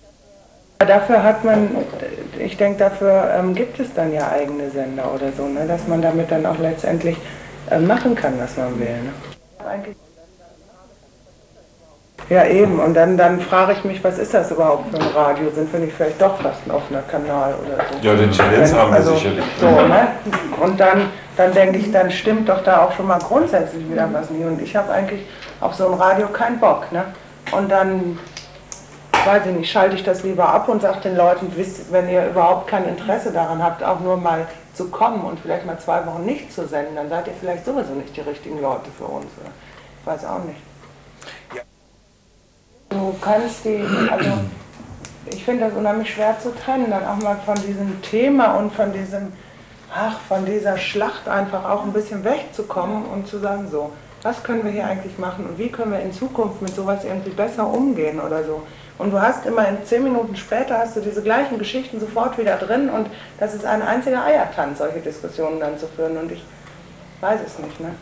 dafür hat man, ich denke, dafür ähm, gibt es dann ja eigene Sender oder so, ne, dass man damit dann auch letztendlich äh, machen kann, was man will. Ne? Ja, eben. Und dann, dann frage ich mich, was ist das überhaupt für ein Radio? Sind wir nicht vielleicht doch fast ein offener Kanal oder so? Ja, den Tendenz haben wir also, sicherlich. So, ne? Und dann, dann denke ich, dann stimmt doch da auch schon mal grundsätzlich wieder was nicht. Und ich habe eigentlich auf so ein Radio keinen Bock. Ne? Und dann, weiß ich nicht, schalte ich das lieber ab und sage den Leuten, wisst, wenn ihr überhaupt kein Interesse daran habt, auch nur mal zu kommen und vielleicht mal zwei Wochen nicht zu senden, dann seid ihr vielleicht sowieso nicht die richtigen Leute für uns. Oder? Ich weiß auch nicht. Du kannst die, also ich finde das unheimlich schwer zu trennen, dann auch mal von diesem Thema und von diesem, ach, von dieser Schlacht einfach auch ein bisschen wegzukommen und zu sagen, so, was können wir hier eigentlich machen und wie können wir in Zukunft mit sowas irgendwie besser umgehen oder so. Und du hast immer in zehn Minuten später hast du diese gleichen Geschichten sofort wieder drin und das ist ein einziger Eiertanz, solche Diskussionen dann zu führen und ich weiß es nicht, ne?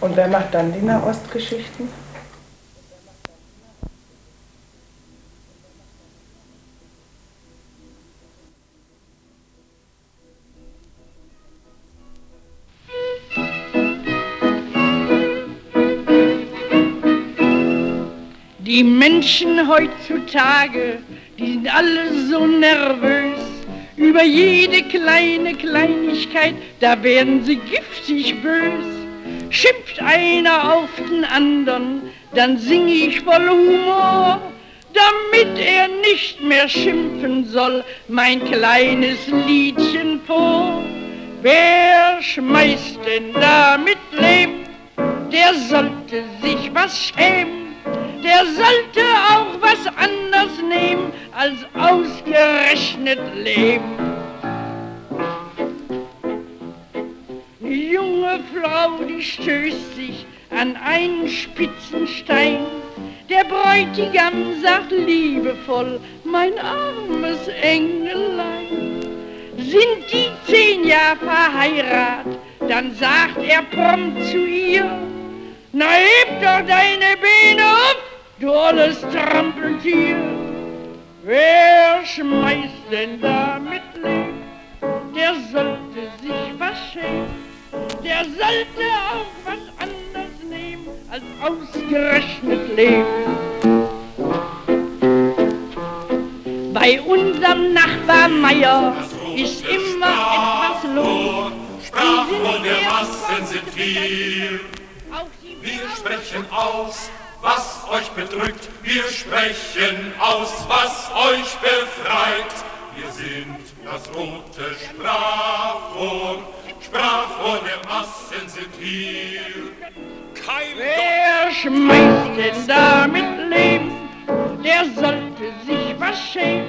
Und wer macht dann die Nahostgeschichten? Die Menschen heutzutage, die sind alle so nervös. Über jede kleine Kleinigkeit, da werden sie giftig bös. Schimpft einer auf den anderen, dann sing ich voll Humor, damit er nicht mehr schimpfen soll, mein kleines Liedchen vor. Wer schmeißt denn da mit Leben? Der sollte sich was schämen. Der sollte auch was anders nehmen als ausgerechnet Leben. Frau, die stößt sich an einen spitzen Stein. Der Bräutigam sagt liebevoll, mein armes Engelein. Sind die zehn Jahre verheiratet, dann sagt er prompt zu ihr, na heb doch deine Beine auf, du olles Trampeltier. Wer schmeißt denn da mit Leben? Der sollte sich was schämen. Der sollte auch was anders nehmen als ausgerechnet Leben. Bei unserem Nachbar Meier ist immer etwas los. Sprachrohr der Massen sind wir. Wir sprechen aus, was euch bedrückt. Wir sprechen aus, was euch befreit. Wir sind das rote Sprachrohr. Sprachrohr der Massen sind wir. Kein Wer schmeißt denn da mit Leben? Der sollte sich was schämen.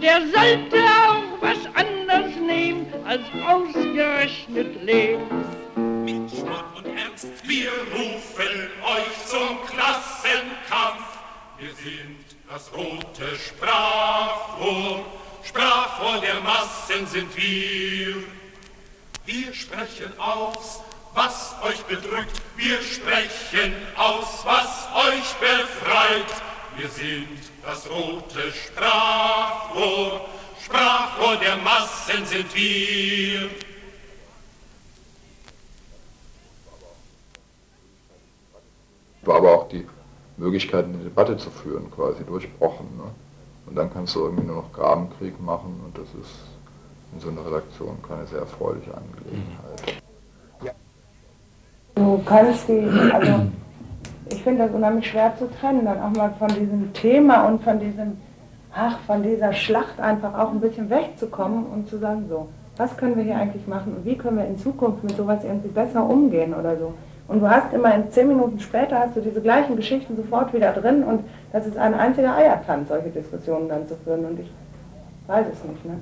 Der sollte auch was anders nehmen als ausgerechnet Leben. Mit Spott und Ernst, wir rufen Möglichkeit, eine Debatte zu führen, quasi durchbrochen. Ne? Und dann kannst du irgendwie nur noch Grabenkrieg machen und das ist in so einer Redaktion keine sehr erfreuliche Angelegenheit. Du kannst die, also ich finde das unheimlich schwer zu trennen, dann auch mal von diesem Thema und von diesem, ach, von dieser Schlacht einfach auch ein bisschen wegzukommen und zu sagen, so, was können wir hier eigentlich machen und wie können wir in Zukunft mit sowas irgendwie besser umgehen oder so. Und du hast immer in zehn Minuten später hast du diese gleichen Geschichten sofort wieder drin und das ist ein einziger Eiertanz, solche Diskussionen dann zu führen und ich weiß es nicht, ne?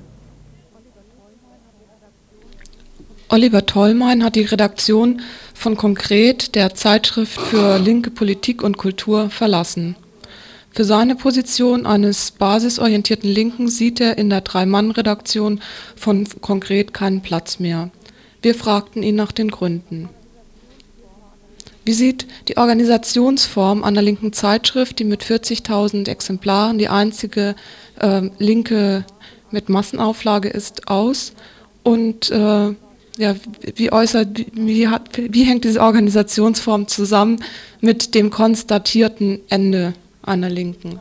Oliver Tollmein hat die Redaktion von Konkret, der Zeitschrift für linke Politik und Kultur, verlassen. Für seine Position eines basisorientierten Linken sieht er in der Drei-Mann-Redaktion von Konkret keinen Platz mehr. Wir fragten ihn nach den Gründen. Wie sieht die Organisationsform einer linken Zeitschrift, die mit 40.000 Exemplaren die einzige äh, linke mit Massenauflage ist, aus? Und äh, ja, wie äußert, wie, hat, wie hängt diese Organisationsform zusammen mit dem konstatierten Ende einer Linken?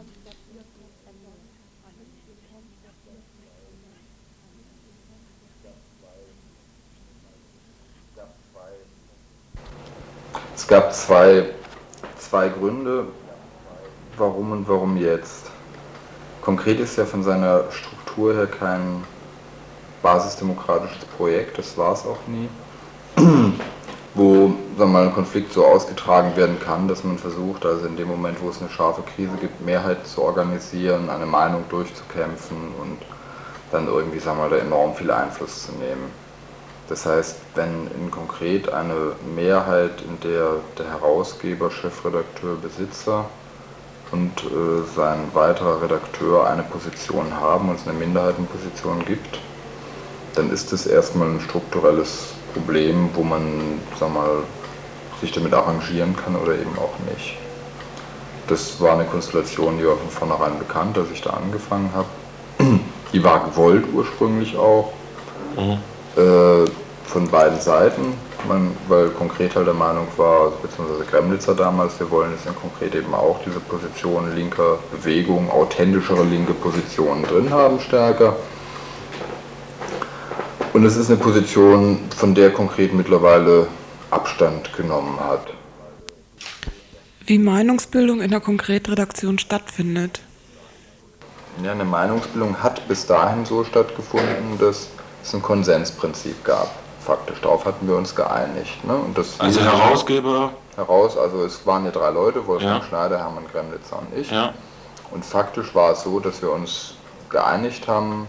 Gab zwei, zwei Gründe, warum und warum jetzt. Konkret ist ja von seiner Struktur her kein basisdemokratisches Projekt, das war es auch nie, wo sagen mal, ein Konflikt so ausgetragen werden kann, dass man versucht, also in dem Moment, wo es eine scharfe Krise gibt, Mehrheit zu organisieren, eine Meinung durchzukämpfen und dann irgendwie sagen wir da enorm viel Einfluss zu nehmen. Das heißt, wenn in konkret eine Mehrheit, in der der Herausgeber, Chefredakteur, Besitzer und äh, sein weiterer Redakteur eine Position haben und es eine Minderheitenposition gibt, dann ist das erstmal ein strukturelles Problem, wo man sag mal, sich damit arrangieren kann oder eben auch nicht. Das war eine Konstellation, die war von vornherein bekannt, als ich da angefangen habe. Die war gewollt ursprünglich auch. Mhm. Äh, von beiden Seiten, man, weil konkret halt der Meinung war, beziehungsweise Kremlitzer damals, wir wollen jetzt in konkret eben auch diese Position linker Bewegung, authentischere linke Positionen drin haben stärker. Und es ist eine Position, von der konkret mittlerweile Abstand genommen hat. Wie Meinungsbildung in der Konkretredaktion stattfindet? Ja, eine Meinungsbildung hat bis dahin so stattgefunden, dass es ein Konsensprinzip gab. Faktisch darauf hatten wir uns geeinigt. Ne? Und das also Herausgeber? Heraus, also es waren ja drei Leute, Wolfgang ja. Schneider, Hermann Gremlitzer und ich. Ja. Und faktisch war es so, dass wir uns geeinigt haben,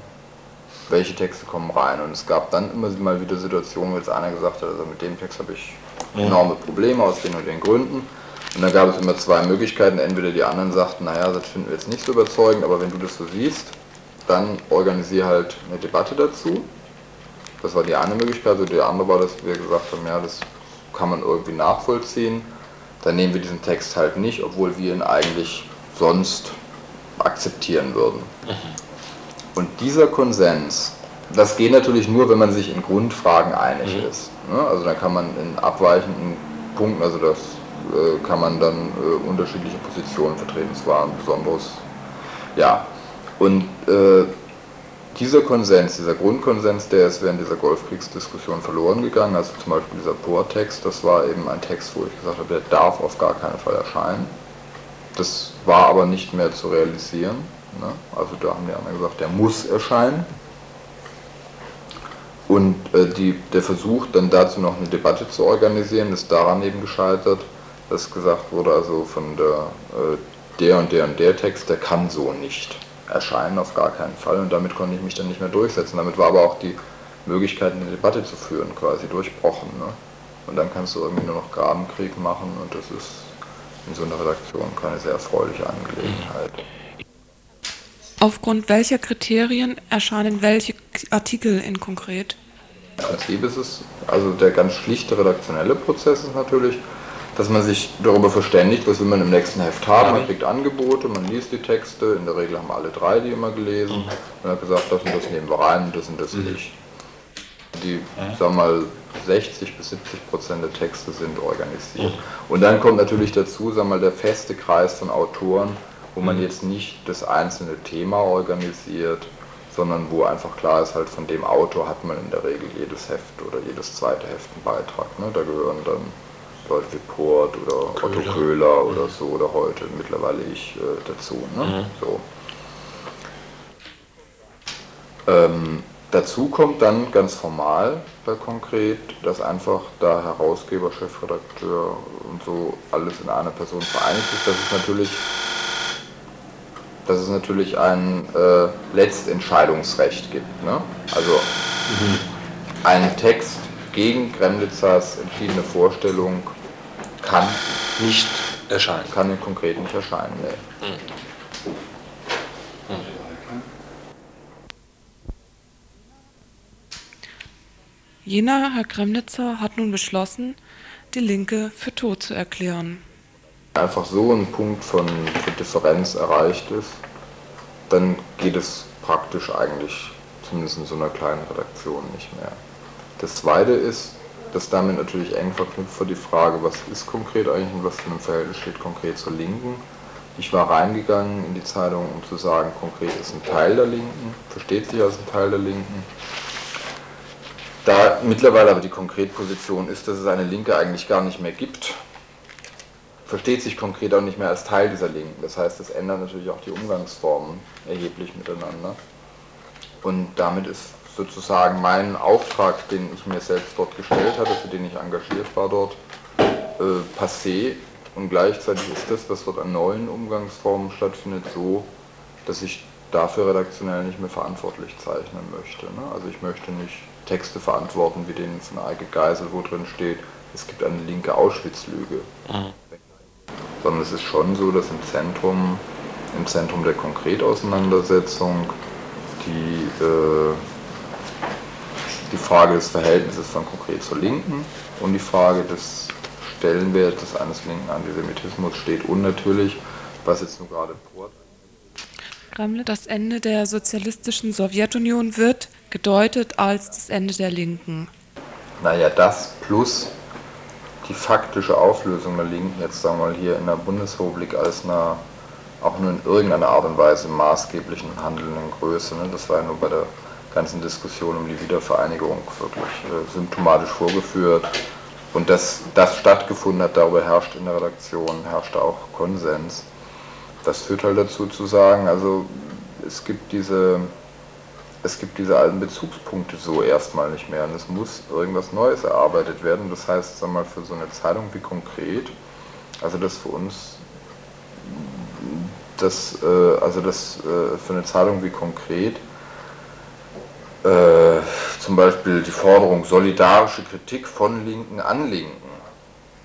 welche Texte kommen rein. Und es gab dann immer mal wieder Situationen, wo jetzt einer gesagt hat, also mit dem Text habe ich enorme Probleme aus den und den Gründen. Und dann gab es immer zwei Möglichkeiten. Entweder die anderen sagten, naja, das finden wir jetzt nicht so überzeugend, aber wenn du das so siehst, dann organisiere halt eine Debatte dazu. Das war die eine Möglichkeit. Also die andere war, dass wir gesagt haben, ja, das kann man irgendwie nachvollziehen. Dann nehmen wir diesen Text halt nicht, obwohl wir ihn eigentlich sonst akzeptieren würden. Mhm. Und dieser Konsens, das geht natürlich nur, wenn man sich in Grundfragen einig mhm. ist. Ne? Also da kann man in abweichenden Punkten, also das äh, kann man dann äh, unterschiedliche Positionen vertreten. Es war ein besonderes, ja. Und äh, dieser Konsens, dieser Grundkonsens, der ist während dieser Golfkriegsdiskussion verloren gegangen. Also zum Beispiel dieser Poor-Text, das war eben ein Text, wo ich gesagt habe, der darf auf gar keinen Fall erscheinen. Das war aber nicht mehr zu realisieren. Ne? Also da haben die anderen gesagt, der muss erscheinen. Und äh, die, der Versuch, dann dazu noch eine Debatte zu organisieren, ist daran eben gescheitert, dass gesagt wurde, also von der, äh, der und der und der Text, der kann so nicht erscheinen, auf gar keinen Fall. Und damit konnte ich mich dann nicht mehr durchsetzen. Damit war aber auch die Möglichkeit, eine Debatte zu führen, quasi durchbrochen. Ne? Und dann kannst du irgendwie nur noch Grabenkrieg machen und das ist in so einer Redaktion keine sehr erfreuliche Angelegenheit. Aufgrund welcher Kriterien erscheinen welche Artikel in konkret? Im Prinzip ist also der ganz schlichte redaktionelle Prozess ist natürlich, dass man sich darüber verständigt, was will man im nächsten Heft haben. Man kriegt Angebote, man liest die Texte, in der Regel haben alle drei die immer gelesen und hat gesagt, das und das nehmen wir rein und das und das nicht. Die, sagen wir mal, 60 bis 70 Prozent der Texte sind organisiert. Und dann kommt natürlich dazu, sagen wir mal, der feste Kreis von Autoren, wo man jetzt nicht das einzelne Thema organisiert, sondern wo einfach klar ist, halt von dem Autor hat man in der Regel jedes Heft oder jedes zweite Heft einen Beitrag. Ne? Da gehören dann Leute wie Port oder Köhler. Otto Köhler oder so oder heute mittlerweile ich äh, dazu. Ne? Mhm. So. Ähm, dazu kommt dann ganz formal bei konkret, dass einfach da Herausgeber, Chefredakteur und so alles in einer Person vereinigt ist. Das ist natürlich, dass es natürlich ein äh, Letztentscheidungsrecht gibt. Ne? Also ein Text gegen Kremlitzers entschiedene Vorstellung kann nicht erscheinen. Kann in konkret nicht erscheinen. Nee. Jener Herr Kremnitzer hat nun beschlossen, die Linke für tot zu erklären. einfach so ein Punkt von Differenz erreicht ist, dann geht es praktisch eigentlich, zumindest in so einer kleinen Redaktion, nicht mehr. Das zweite ist, dass damit natürlich eng verknüpft wird die Frage, was ist konkret eigentlich und was für ein Verhältnis steht konkret zur Linken. Ich war reingegangen in die Zeitung, um zu sagen, konkret ist ein Teil der Linken, versteht sich als ein Teil der Linken. Da mittlerweile aber die Konkretposition ist, dass es eine Linke eigentlich gar nicht mehr gibt, versteht sich konkret auch nicht mehr als Teil dieser Linken. Das heißt, es ändert natürlich auch die Umgangsformen erheblich miteinander. Und damit ist sozusagen mein Auftrag, den ich mir selbst dort gestellt hatte, für den ich engagiert war dort, äh, passé. Und gleichzeitig ist das, was dort an neuen Umgangsformen stattfindet, so, dass ich dafür redaktionell nicht mehr verantwortlich zeichnen möchte. Ne? Also ich möchte nicht Texte verantworten, wie den von Eike Geisel, wo drin steht, es gibt eine linke Auschwitz-Lüge. Sondern es ist schon so, dass im Zentrum, im Zentrum der Konkretauseinandersetzung die, äh, die Frage des Verhältnisses von konkret zur Linken und die Frage des Stellenwertes eines linken Antisemitismus steht und natürlich, was jetzt nur gerade Kreml, das Ende der sozialistischen Sowjetunion wird gedeutet als das Ende der Linken. Naja, das plus die faktische Auflösung der Linken, jetzt sagen wir mal hier in der Bundesrepublik als einer auch nur in irgendeiner Art und Weise maßgeblichen handelnden Größe. Ne? Das war ja nur bei der ganzen Diskussion um die Wiedervereinigung wirklich äh, symptomatisch vorgeführt. Und dass das stattgefunden hat, darüber herrscht in der Redaktion, herrschte auch Konsens. Das führt halt dazu zu sagen, also es gibt diese, es gibt diese alten Bezugspunkte so erstmal nicht mehr und es muss irgendwas Neues erarbeitet werden. Das heißt, sag mal, für so eine Zeitung wie konkret, also das für uns, das, äh, also das äh, für eine Zeitung wie konkret, äh, zum Beispiel die Forderung solidarische Kritik von Linken an Linken,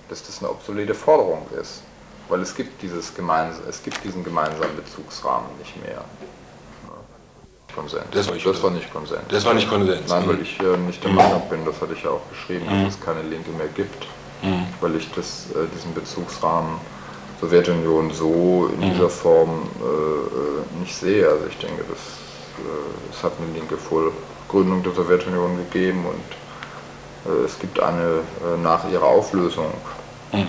dass das eine obsolete Forderung ist. Weil es gibt, dieses gemeins es gibt diesen gemeinsamen Bezugsrahmen nicht mehr. Konsens. Das war nicht das war nicht Konsens. Das war nicht Konsens. Nein, weil Mhm. ich äh, nicht der Meinung bin, das hatte ich ja auch geschrieben, Mhm. dass es keine Linke mehr gibt. Mhm. Weil ich das, äh, diesen Bezugsrahmen Sowjetunion so in Mhm. dieser Form äh, äh, nicht sehe. Also ich denke, das, es hat eine Linke vor Gründung der Sowjetunion gegeben und äh, es gibt eine äh, nach ihrer Auflösung. Mhm.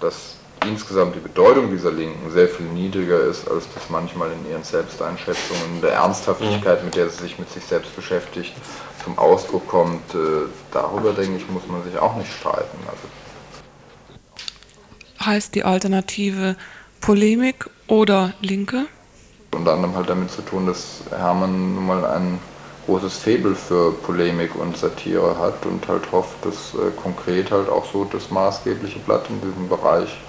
Dass insgesamt die Bedeutung dieser Linken sehr viel niedriger ist, als das manchmal in ihren Selbsteinschätzungen, der Ernsthaftigkeit, mit der sie sich mit sich selbst beschäftigt, zum Ausdruck kommt. Äh, darüber, denke ich, muss man sich auch nicht streiten. Also Heißt die Alternative Polemik oder Linke? Unter anderem halt damit zu tun, dass Hermann nun mal ein großes Faible für Polemik und Satire hat und halt hofft, dass äh, konkret halt auch so das maßgebliche Blatt in diesem Bereich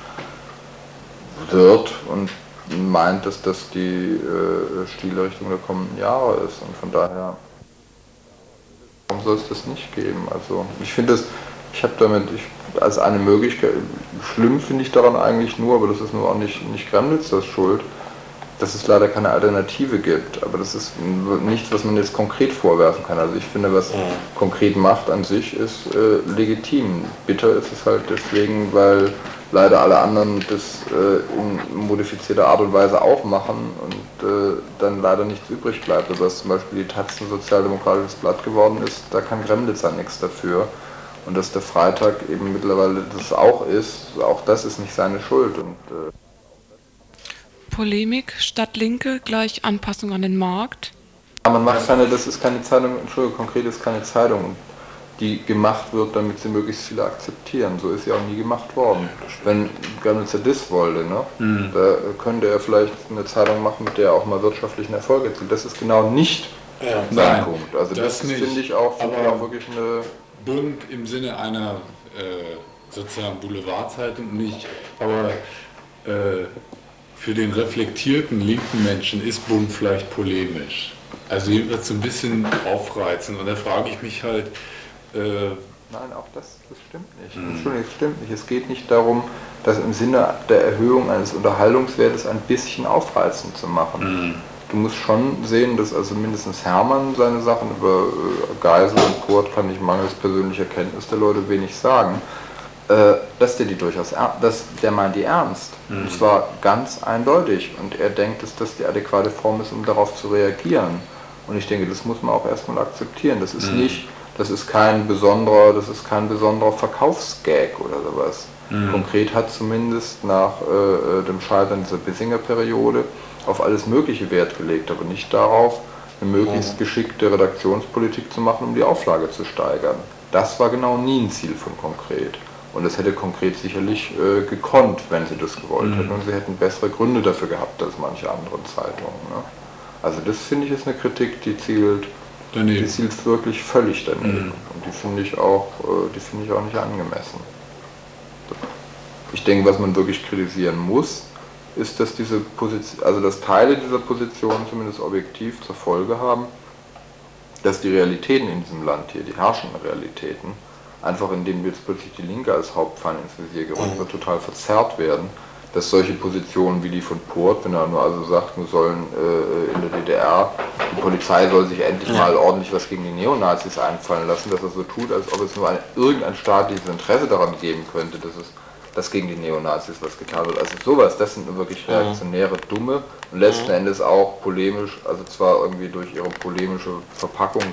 wird und meint, dass das die äh, Stilrichtung der kommenden Jahre ist und von daher warum soll es das nicht geben? Also ich finde es, ich habe damit, ich, als eine Möglichkeit, schlimm finde ich daran eigentlich nur, aber das ist nur auch nicht, nicht Kremlitz das schuld, dass es leider keine Alternative gibt. Aber das ist nichts, was man jetzt konkret vorwerfen kann. Also ich finde, was konkret macht an sich, ist äh, legitim. Bitter ist es halt deswegen, weil leider alle anderen das äh, in modifizierter Art und Weise auch machen und äh, dann leider nichts übrig bleibt. Also dass zum Beispiel die Taz ein sozialdemokratisches Blatt geworden ist, da kann Gremlitzer nichts dafür. Und dass der Freitag eben mittlerweile das auch ist, auch das ist nicht seine Schuld. Und, äh Polemik statt Linke gleich Anpassung an den Markt. Aber man macht keine, das ist keine Zeitung, Entschuldigung, konkret ist keine Zeitung, die gemacht wird, damit sie möglichst viele akzeptieren. So ist sie auch nie gemacht worden. Wenn Gremlitzer das wollte, ne, mhm. da könnte er vielleicht eine Zeitung machen, mit der er auch mal wirtschaftlichen Erfolg erzielt. Das ist genau nicht ja, sein Nein, Punkt. Also das, das finde ich auch, find ich auch wirklich eine... Bunt im Sinne einer äh, sozusagen Boulevardzeitung nicht, aber äh, für den reflektierten linken Menschen ist Bund vielleicht polemisch. Also jedenfalls so ein bisschen aufreizend. Und da frage ich mich halt. Äh Nein, auch das, das stimmt nicht. Mhm. Entschuldigung, das stimmt nicht. Es geht nicht darum, das im Sinne der Erhöhung eines Unterhaltungswertes ein bisschen aufreizend zu machen. Mhm. Du musst schon sehen, dass also mindestens Hermann seine Sachen über äh, Geisel und Kurt kann ich mangels persönlicher Kenntnis der Leute wenig sagen. Äh, dass der die durchaus, dass der meint die ernst. Mhm. Und zwar ganz eindeutig. Und er denkt, dass das die adäquate Form ist, um darauf zu reagieren. Und ich denke, das muss man auch erstmal akzeptieren. Das ist mhm. nicht, das ist kein besonderer, das ist kein besonderer Verkaufsgag oder sowas. Mhm. Konkret hat zumindest nach äh, äh dem Scheitern dieser Bissinger-Periode auf alles Mögliche Wert gelegt, aber nicht darauf, eine möglichst geschickte Redaktionspolitik zu machen, um die Auflage zu steigern. Das war genau nie ein Ziel von Konkret. Und das hätte konkret sicherlich äh, gekonnt, wenn sie das gewollt mhm. hätten. Und sie hätten bessere Gründe dafür gehabt als manche anderen Zeitungen. Ne? Also das finde ich ist eine Kritik, die zielt, daneben. die zielt wirklich völlig daneben. Mhm. Und die finde ich auch, äh, die finde ich auch nicht angemessen. Ich denke, was man wirklich kritisieren muss, ist, dass diese Position, also dass Teile dieser Position zumindest objektiv zur Folge haben, dass die Realitäten in diesem Land hier, die herrschenden Realitäten, einfach indem jetzt plötzlich die Linke als Hauptfeind ins Visier gerückt wird, total verzerrt werden, dass solche Positionen wie die von Port, wenn er nur also sagt, wir sollen äh, in der DDR, die Polizei soll sich endlich ja. mal ordentlich was gegen die Neonazis einfallen lassen, dass er so tut, als ob es nur ein, irgendein staatliches Interesse daran geben könnte, dass es dass gegen die Neonazis was getan wird. Also sowas, das sind wirklich reaktionäre, dumme und letzten Endes auch polemisch, also zwar irgendwie durch ihre polemische Verpackung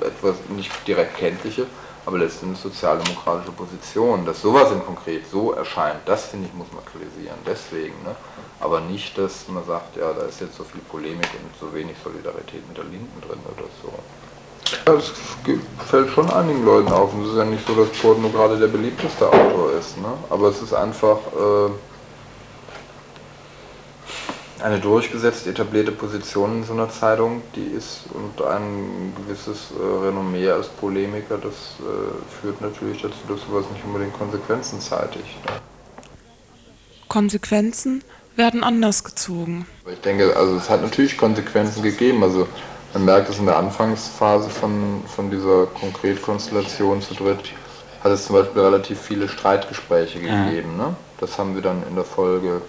etwas nicht direkt kenntliche, aber letztendlich sozialdemokratische Position, dass sowas in konkret so erscheint, das finde ich muss man kritisieren. Deswegen, ne? aber nicht, dass man sagt, ja, da ist jetzt so viel Polemik und so wenig Solidarität mit der Linken drin oder so. Das fällt schon einigen Leuten auf und es ist ja nicht so, dass nur gerade der beliebteste Autor ist, ne? aber es ist einfach äh, eine durchgesetzt etablierte Position in so einer Zeitung, die ist und ein gewisses äh, Renommee als Polemiker, das äh, führt natürlich dazu, dass sowas nicht unbedingt Konsequenzen zeitigt. Ne? Konsequenzen werden anders gezogen. Ich denke, also es hat natürlich Konsequenzen gegeben. Also man merkt es in der Anfangsphase von, von dieser Konkretkonstellation zu dritt, hat es zum Beispiel relativ viele Streitgespräche gegeben. Ne? Das haben wir dann in der Folge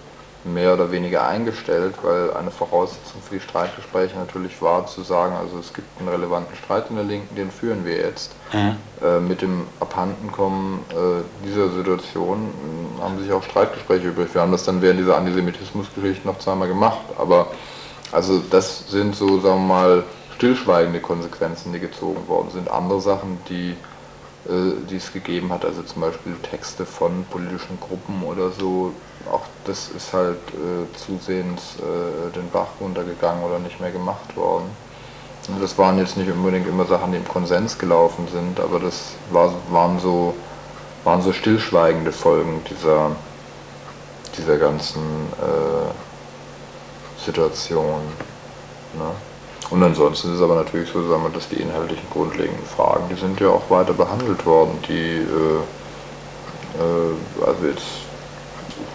mehr oder weniger eingestellt, weil eine Voraussetzung für die Streitgespräche natürlich war zu sagen, also es gibt einen relevanten Streit in der Linken, den führen wir jetzt. Mhm. Äh, mit dem Abhandenkommen äh, dieser Situation äh, haben sich auch Streitgespräche übrig. Wir haben das dann während dieser Antisemitismusgeschichte noch zweimal gemacht, aber also das sind so, sagen wir mal, stillschweigende Konsequenzen, die gezogen worden sind. Andere Sachen, die äh, die es gegeben hat, also zum Beispiel Texte von politischen Gruppen oder so, auch das ist halt äh, zusehends äh, den Bach runtergegangen oder nicht mehr gemacht worden. Und das waren jetzt nicht unbedingt immer Sachen, die im Konsens gelaufen sind, aber das war, waren, so, waren so stillschweigende Folgen dieser, dieser ganzen äh, Situation. Ne? Und ansonsten ist es aber natürlich so, sagen wir, dass die inhaltlichen grundlegenden Fragen, die sind ja auch weiter behandelt worden. Die, äh, äh, also jetzt,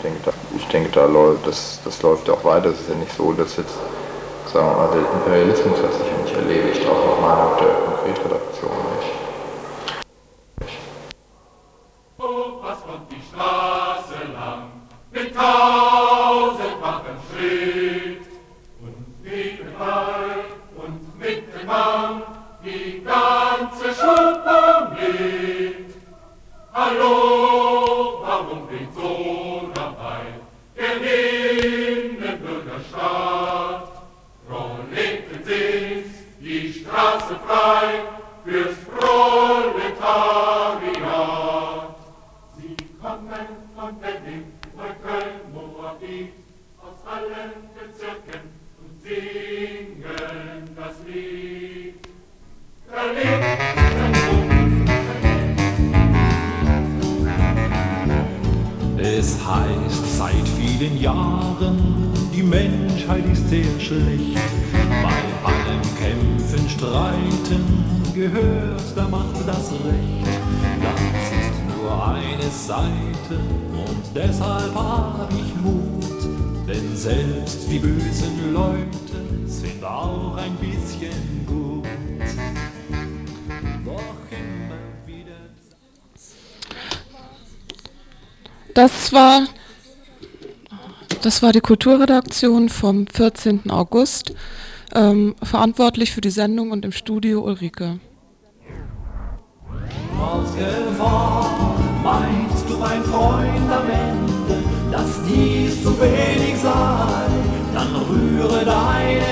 ich denke, da, ich denke, da läuft, das, das läuft ja auch weiter. Es ist ja nicht so, dass jetzt, sagen wir mal, der Imperialismus hat sich ja nicht erledigt, auch nach Meinung der Konkretredaktion nicht. Oh, was kommt die Straße bisschen gut. Das war, das war die Kulturredaktion vom 14. August. Ähm, verantwortlich für die Sendung und im Studio Ulrike. Meinst du, mein Freund, am Ende, dass dies zu wenig sei? Dann rühre deine